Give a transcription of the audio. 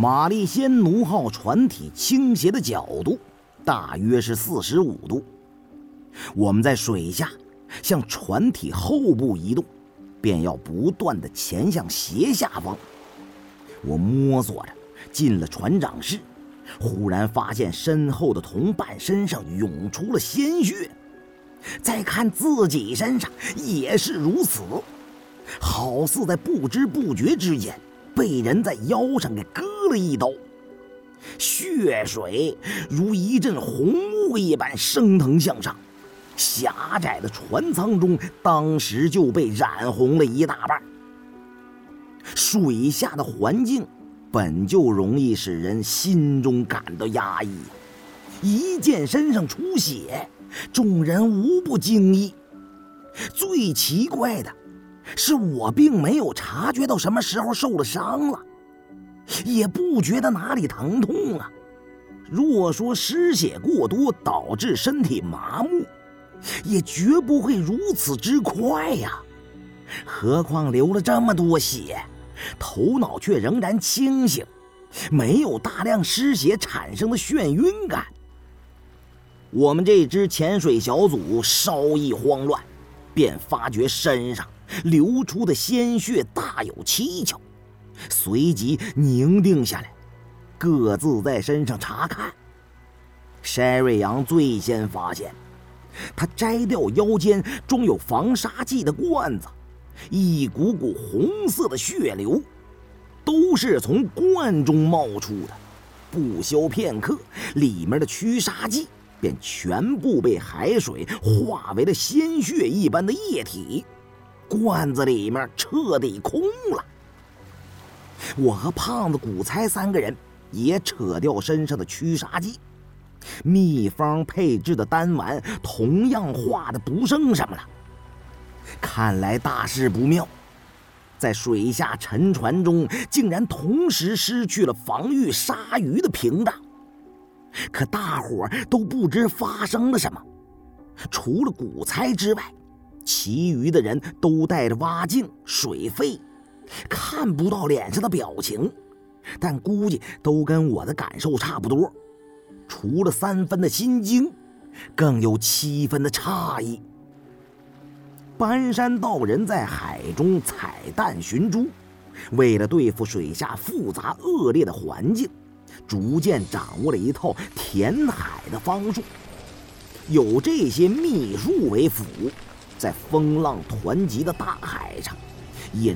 玛丽仙奴号船体倾斜的角度大约是四十五度。我们在水下向船体后部移动，便要不断的潜向斜下方。我摸索着进了船长室，忽然发现身后的同伴身上涌出了鲜血，再看自己身上也是如此，好似在不知不觉之间被人在腰上给割了一刀，血水如一阵红雾一般升腾向上，狭窄的船舱中当时就被染红了一大半。水下的环境本就容易使人心中感到压抑，一见身上出血，众人无不惊异。最奇怪的是，我并没有察觉到什么时候受了伤了，也不觉得哪里疼痛啊。若说失血过多导致身体麻木，也绝不会如此之快呀。何况流了这么多血。头脑却仍然清醒，没有大量失血产生的眩晕感。我们这支潜水小组稍一慌乱，便发觉身上流出的鲜血大有蹊跷，随即凝定下来，各自在身上查看。筛瑞阳最先发现，他摘掉腰间装有防杀剂的罐子。一股股红色的血流，都是从罐中冒出的。不消片刻，里面的驱杀剂便全部被海水化为了鲜血一般的液体，罐子里面彻底空了。我和胖子、古猜三个人也扯掉身上的驱杀剂，秘方配制的丹丸同样化的不剩什么了。看来大事不妙，在水下沉船中竟然同时失去了防御鲨鱼的屏障。可大伙都不知发生了什么，除了古猜之外，其余的人都带着蛙镜、水肺，看不到脸上的表情，但估计都跟我的感受差不多。除了三分的心惊，更有七分的诧异。搬山道人在海中采蛋寻珠，为了对付水下复杂恶劣的环境，逐渐掌握了一套填海的方术。有这些秘术为辅，在风浪湍急的大海上，也